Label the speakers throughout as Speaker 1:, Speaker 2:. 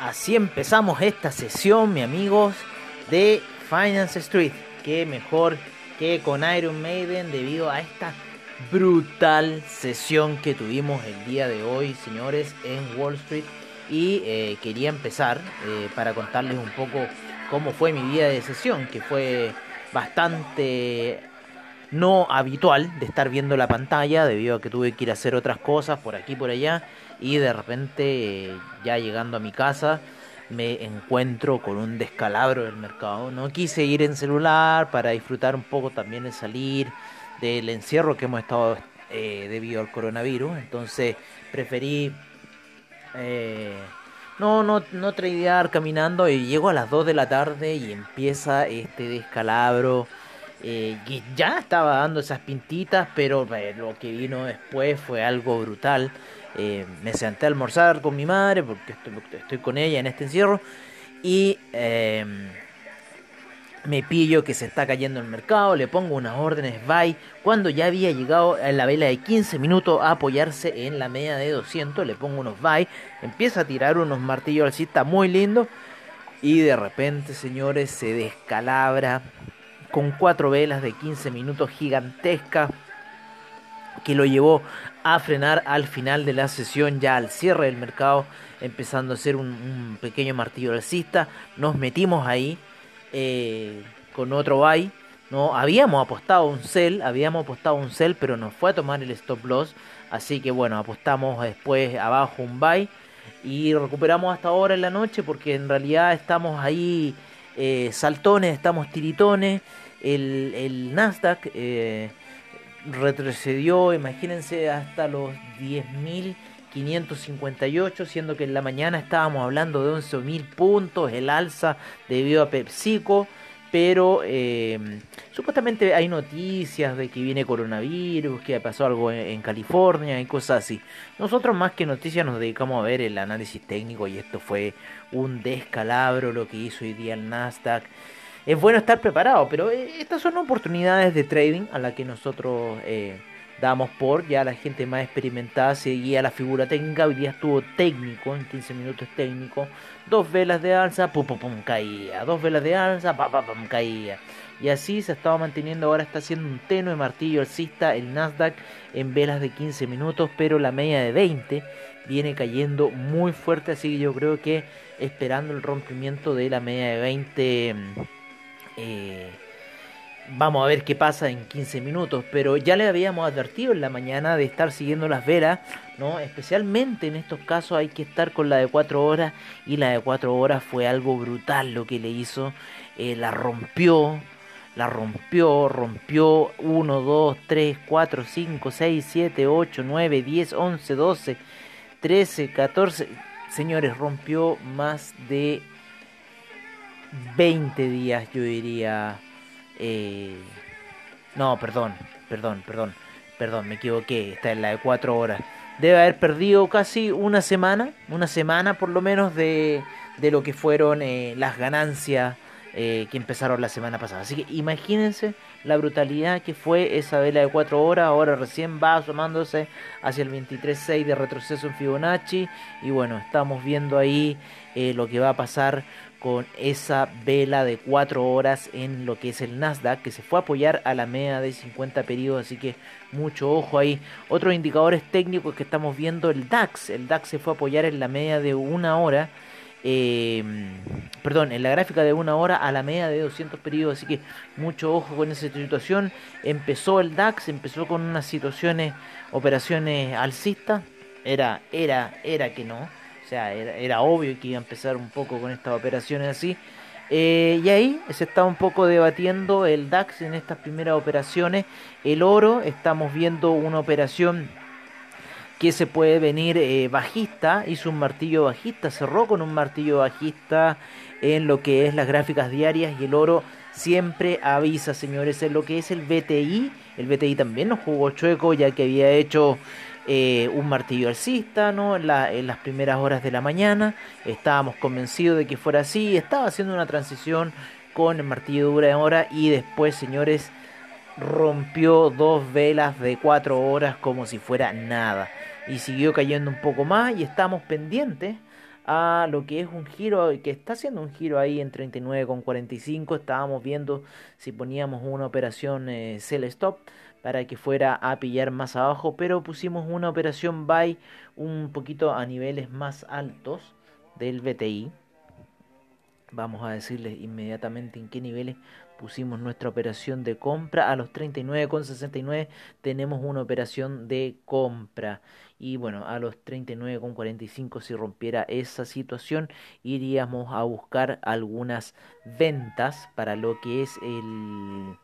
Speaker 1: Así empezamos esta sesión, mi amigos, de Finance Street. Qué mejor que con Iron Maiden debido a esta brutal sesión que tuvimos el día de hoy, señores, en Wall Street. Y eh, quería empezar eh, para contarles un poco cómo fue mi día de sesión, que fue bastante no habitual de estar viendo la pantalla debido a que tuve que ir a hacer otras cosas por aquí por allá y de repente ya llegando a mi casa me encuentro con un descalabro del mercado. No quise ir en celular para disfrutar un poco también de salir del encierro que hemos estado eh, debido al coronavirus. Entonces preferí eh, no, no, no tradear caminando y llego a las 2 de la tarde y empieza este descalabro. Eh, ya estaba dando esas pintitas, pero eh, lo que vino después fue algo brutal. Eh, me senté a almorzar con mi madre porque estoy, con ella en este encierro y em, me pillo que se está cayendo el mercado, le pongo unas órdenes buy cuando ya había llegado a la vela de 15 minutos a apoyarse en la media de 200, le pongo unos buy, empieza a tirar unos martillos alcista muy lindo. Y de repente señores se descalabra con cuatro velas de 15 minutos gigantesca que lo llevó a frenar al final de la sesión, ya al cierre del mercado, empezando a ser un, pequeño martillo alcista. Nos metimos ahí eh, con otro buy. No, habíamos apostado un sell, habíamos apostado un sell, pero nos fue a tomar el stop loss. Así que bueno, apostamos después abajo un buy y recuperamos hasta ahora en la noche porque en realidad estamos ahí eh, saltones, estamos tiritones. El, Nasdaq eh, retrocedió, imagínense, hasta los 10.558, siendo que en la mañana estábamos hablando de 11.000 puntos, el alza debido a PepsiCo, pero eh, supuestamente hay noticias de que viene coronavirus, que pasó algo en, California y cosas así. Nosotros más que noticias nos dedicamos a ver el análisis técnico y esto fue un descalabro lo que hizo hoy día el Nasdaq es bueno estar preparado, pero eh, estas son oportunidades de trading a las que nosotros eh, damos por, ya la gente más experimentada seguía la figura técnica, hoy día estuvo técnico, en 15 minutos técnico, dos velas de alza, pum pum pum caía, dos velas de alza, pum pum pum caía. Y así se estaba manteniendo, ahora está haciendo un tenue martillo alcista el Nasdaq en velas de 15 minutos, pero la media de 20 viene cayendo muy fuerte, así que yo creo que esperando el rompimiento de la media de 20 eh, vamos a ver qué pasa en 15 minutos, pero ya le habíamos advertido en la mañana de estar siguiendo las velas, ¿no? Especialmente en estos casos hay que estar con la de 4 horas y la de 4 horas fue algo brutal lo que le hizo, eh, la rompió, la rompió, rompió 1, 2, 3, 4, 5, 6, 7, 8, 9, 10, 11, 12, 13, 14, señores, rompió más de 20 días, yo diría. Eh, no, perdón, perdón, perdón, perdón, me equivoqué. Está en la de 4 horas. Debe haber perdido casi una semana, una semana por lo menos de, de lo que fueron eh, las ganancias eh, que empezaron la semana pasada. Así que imagínense la brutalidad que fue esa vela de 4 horas. Ahora recién va asomándose hacia el 23.6 de retroceso en Fibonacci. Y bueno, estamos viendo ahí lo que va a pasar con esa vela de 4 horas en lo que es el Nasdaq que se fue a apoyar a la media de 50 periodos así que mucho ojo ahí otros indicadores técnicos que estamos viendo el DAX el DAX se fue a apoyar en la media de una hora eh, perdón, en la gráfica de una hora a la media de 200 periodos, así que mucho ojo con esa situación. Empezó el DAX, empezó con unas situaciones, operaciones alcistas, era, era, era que no, sea, era, obvio que iba a empezar un poco con estas operaciones así. Eh, y ahí se está un poco debatiendo el DAX en estas primeras operaciones. El oro, estamos viendo una operación que se puede venir eh, bajista, hizo un martillo bajista, cerró con un martillo bajista en lo que es las gráficas diarias y el oro siempre avisa, señores, en lo que es el BTI. El BTI también nos jugó chueco ya que había hecho eh, un martillo alcista ¿no? En, en, las primeras horas de la mañana. Estábamos convencidos de que fuera así. Estaba haciendo una transición con el martillo de hora y después, señores, rompió dos velas de cuatro horas como si fuera nada. Y siguió cayendo un poco más y estamos pendientes a lo que es un giro, que está haciendo un giro ahí en 39,45. Estábamos viendo si poníamos una operación eh, sell stop para que fuera a pillar más abajo, pero pusimos una operación buy un poquito a niveles más altos del BTI. Vamos a decirles inmediatamente en qué niveles pusimos nuestra operación de compra. A los 39,69 tenemos una operación de compra. Y bueno, a los 39,45 si rompiera esa situación, iríamos a buscar algunas ventas para lo que es el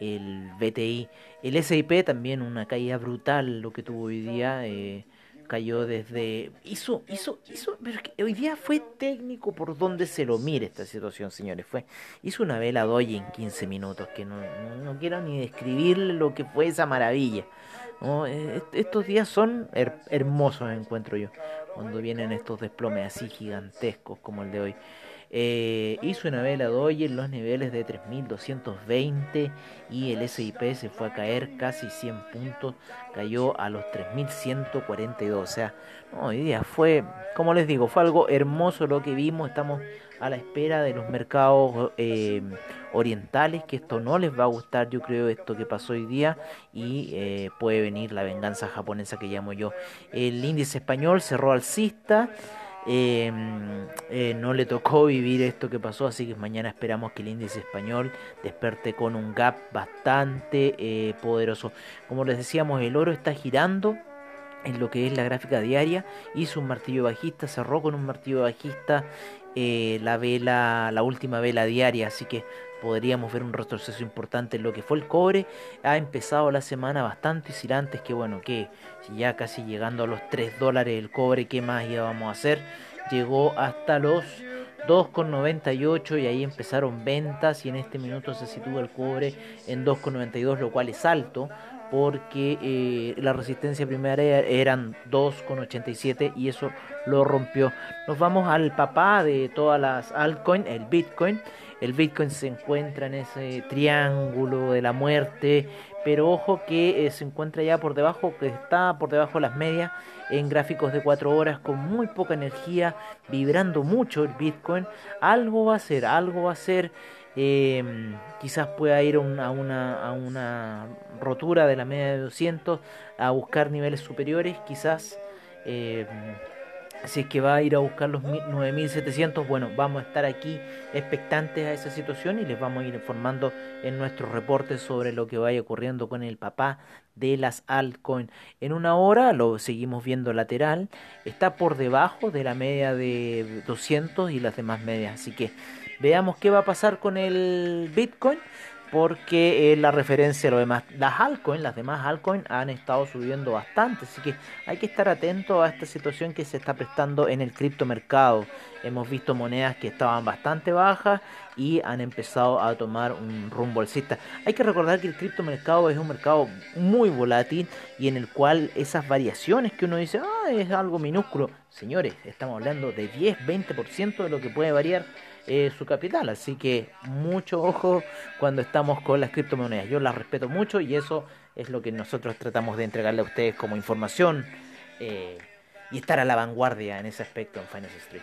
Speaker 1: el BTI. El SIP también una caída brutal lo que tuvo hoy día. Eh, cayó desde... Hizo, hizo, hizo... Pero hoy día fue técnico por donde se lo mire esta situación, señores. Fue, hizo una vela doy en 15 minutos, que no, no, quiero ni describir lo que fue esa maravilla. Estos días son hermosos, encuentro yo, cuando vienen estos desplomes así gigantescos como el de hoy. Eh, hizo una vela doy en los niveles de 3220 y el SIP se fue a caer casi 100 puntos, cayó a los 3142. O sea, hoy día fue, como les digo, fue algo hermoso lo que vimos. Estamos a la espera de los mercados eh, orientales, que esto no les va a gustar, yo creo, esto que pasó hoy día y eh, puede venir la venganza japonesa que llamo yo. El índice español cerró alcista. Em, eh, no le tocó vivir esto que pasó, así que mañana esperamos que el índice español desperte con un gap bastante eh, poderoso. Como les decíamos, el oro está girando en lo que es la gráfica diaria, hizo un martillo bajista, cerró con un martillo bajista eh, la vela, la última vela diaria, así que podríamos ver un retroceso importante en lo que fue el cobre. Ha empezado la semana bastante oscilantes, que bueno, que ya casi llegando a los 3 dólares el cobre, ¿qué más íbamos a hacer? Llegó hasta los 2,98 y ahí empezaron ventas y en este minuto se sitúa el cobre en 2,92, lo cual es alto porque eh, la resistencia primera eran 2,87 y eso lo rompió. Nos vamos al papá de todas las altcoins, el Bitcoin. El Bitcoin se encuentra en ese triángulo de la muerte, pero ojo que eh, se encuentra ya por debajo, que está por debajo de las medias en gráficos de 4 horas con muy poca energía, vibrando mucho el Bitcoin. Algo va a ser, algo va a ser. Em, quizás pueda ir a una, rotura de la media de 200 a buscar niveles superiores, quizás em, si es que va a ir a buscar los 9700, bueno, vamos a estar aquí expectantes a esa situación y les vamos a ir informando en nuestros reportes sobre lo que vaya ocurriendo con el papá de las altcoins. En una hora lo seguimos viendo lateral, está por debajo de la media de 200 y las demás medias, así que veamos qué va a pasar con el Bitcoin porque la referencia a lo demás. Las altcoins, las demás altcoins han estado subiendo bastante, así que hay que estar atento a esta situación que se está prestando en el criptomercado. Hemos visto monedas que estaban bastante bajas y han empezado a tomar un rumbo alcista. Hay que recordar que el criptomercado es un mercado muy volátil y en el cual esas variaciones que uno dice, ah, es algo minúsculo. Señores, estamos hablando de 10-20% de lo que puede variar eh, su capital. Así que mucho ojo cuando estamos con las criptomonedas. Yo las respeto mucho y eso es lo que nosotros tratamos de entregarle a ustedes como información eh, y estar a la vanguardia en ese aspecto en Finance Street.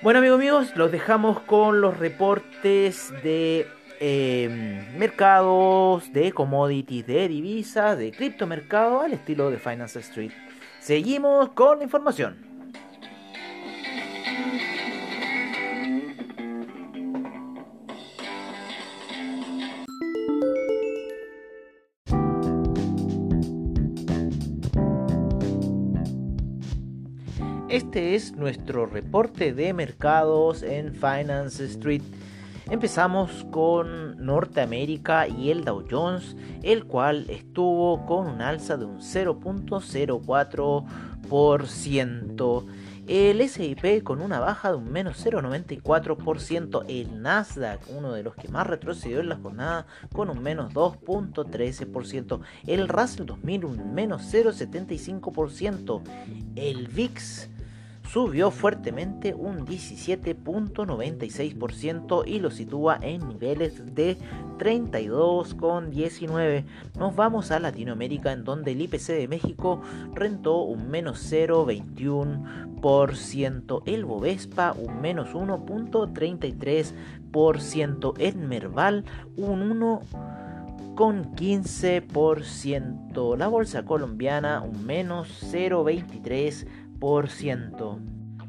Speaker 1: Bueno amigos míos, los dejamos con los reportes de em, mercados, de commodities, de divisas, de criptomercado al estilo de Finance Street. Seguimos con la información. Este es nuestro reporte de mercados en Finance Street. Empezamos con Norteamérica y el Dow Jones, el cual estuvo con un alza de un 0.04%. El SIP con una baja de un menos 0,94%. El Nasdaq, uno de los que más retrocedió en la jornada, con un menos 2,13%. El Russell 2000 un menos 0,75%. El VIX subió fuertemente un 17.96% y lo sitúa en niveles de 32,19. Nos vamos a Latinoamérica en donde el IPC de México rentó un menos 0,21%, el Bovespa un menos 1.33%, el Merval un 1 con 15%. La bolsa colombiana un menos 0,23%.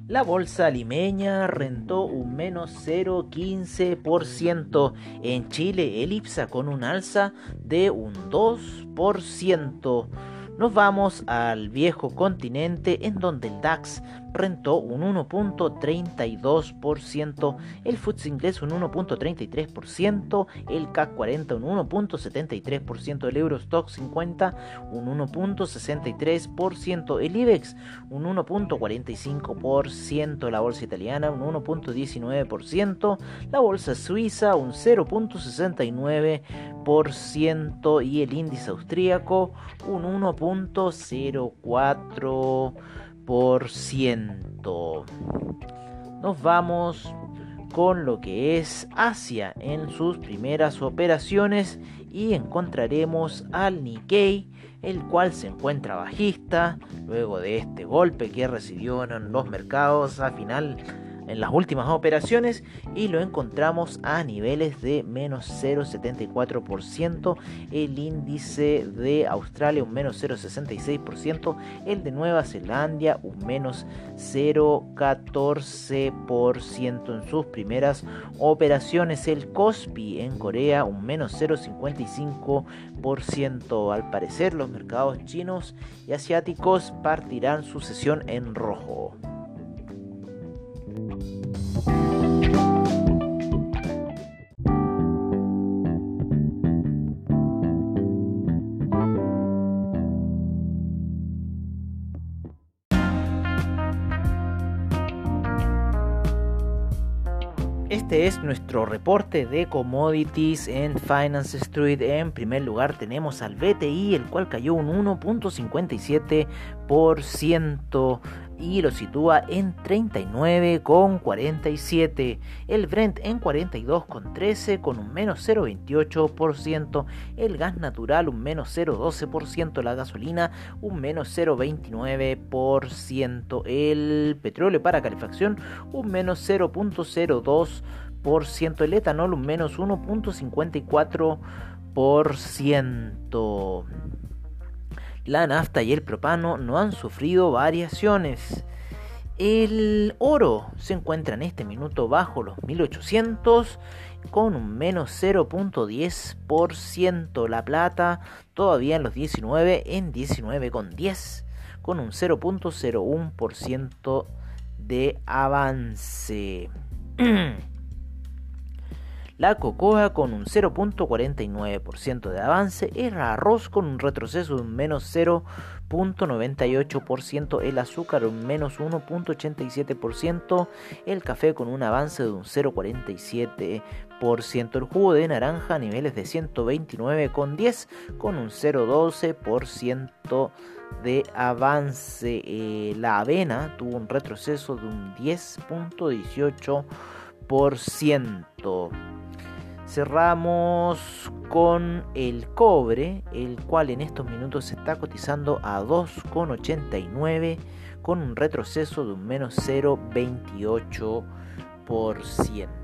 Speaker 1: La bolsa limeña rentó un menos 0,15%. En Chile, el IPSA con un alza de un 2%. Nos vamos al viejo continente en donde el DAX rentó un 1.32%, el FTSE inglés un 1.33%, el CAC 40 un 1.73%, el Eurostock 50 un 1.63%, el IBEX un 1.45%, la bolsa italiana un 1.19%, la bolsa suiza un 0.69% y el índice austríaco un 1.04%. Nos vamos con lo que es Asia en sus primeras operaciones y encontraremos al Nikkei, el cual se encuentra bajista luego de este golpe que recibieron los mercados a final en las últimas operaciones y lo encontramos a niveles de menos 0,74%, el índice de Australia un menos 0,66%, el de Nueva Zelanda un menos 0,14% en sus primeras operaciones, el Kospi en Corea un menos 0,55%, al parecer los mercados chinos y asiáticos partirán su sesión en rojo. Es nuestro reporte de commodities en Finance Street. En primer lugar tenemos al BTI, el cual cayó un 1.57% y lo sitúa en 39,47. El Brent en 42,13 con un menos 0,28%. El gas natural un menos 0,12%. La gasolina un menos 0,29%. El petróleo para calefacción un menos 0,02%. El etanol un menos 1.54%. La nafta y el propano no han sufrido variaciones. El oro se encuentra en este minuto bajo los 1800 con un menos 0.10%. La plata todavía en los 19 en 19,10 con un 0.01% de avance. La cocoa con un 0.49% de avance, el arroz con un retroceso de un menos 0.98%, el azúcar un menos 1.87%, el café con un avance de un 0.47%, el jugo de naranja a niveles de 129,10 con un 0.12% de avance. Eh, la avena tuvo un retroceso de un 10.18%. Cerramos con el cobre, el cual en estos minutos se está cotizando a 2,89 con un retroceso de un menos 0,28%.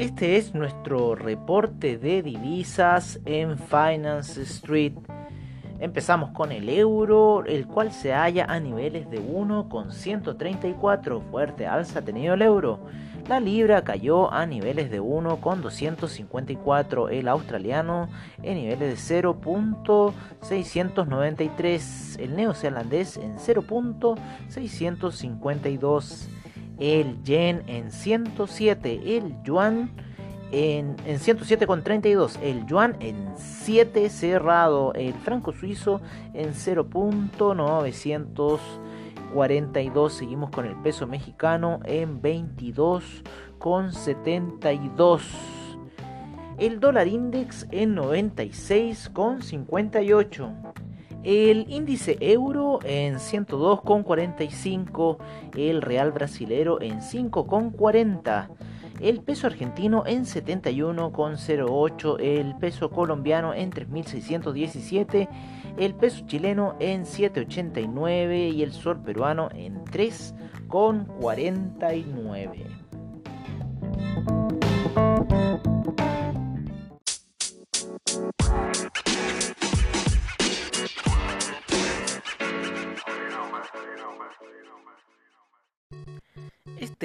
Speaker 1: Este es nuestro reporte de divisas en Finance Street. Empezamos con el euro, el cual se halla a niveles de 1,134. Fuerte alza ha tenido el euro. La libra cayó a niveles de 1,254. El australiano en niveles de 0.693. El neozelandés en 0.652. El yen en 107. El yuan en, en 107,32, el yuan en 7 cerrado, el franco suizo en 0.942, seguimos con el peso mexicano en 22,72. El dólar index en 96,58. El índice euro en 102,45. El real brasilero en 5,40 el peso argentino en 71,08, el peso colombiano en 3.617, el peso chileno en 7,89 y el sol peruano en 3,49.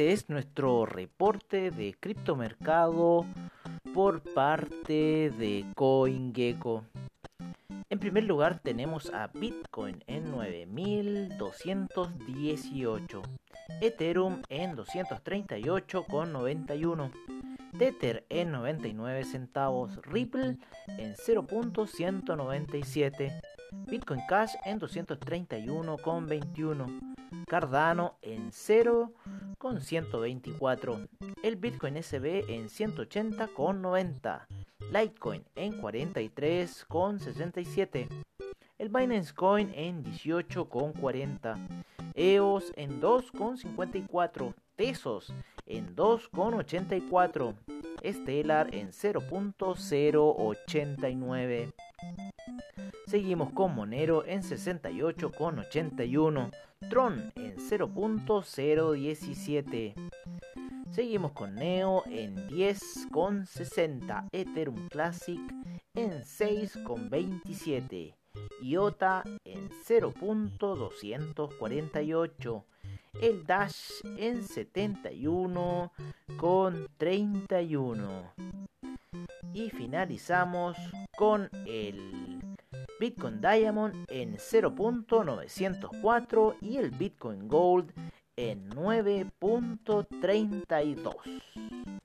Speaker 1: Es nuestro reporte de criptomercado por parte de CoinGecko. En primer lugar tenemos a Bitcoin en 9218, Ethereum en 238,91, Tether en 99 centavos, Ripple en 0.197, Bitcoin Cash en 231,21. Cardano en 0,124, el Bitcoin SB en 180,90, Litecoin en 43,67, el Binance Coin en 18,40, EOS en 2,54, Tesos en 2,84, Stellar en 0.089. Seguimos con Monero en 68,81. Tron en 0.017. Seguimos con Neo en 10,60. Ethereum Classic en 6,27. IOTA en 0.248. El Dash en 71,31. Y finalizamos con el Bitcoin Diamond en 0.904 y el Bitcoin Gold en 9.32.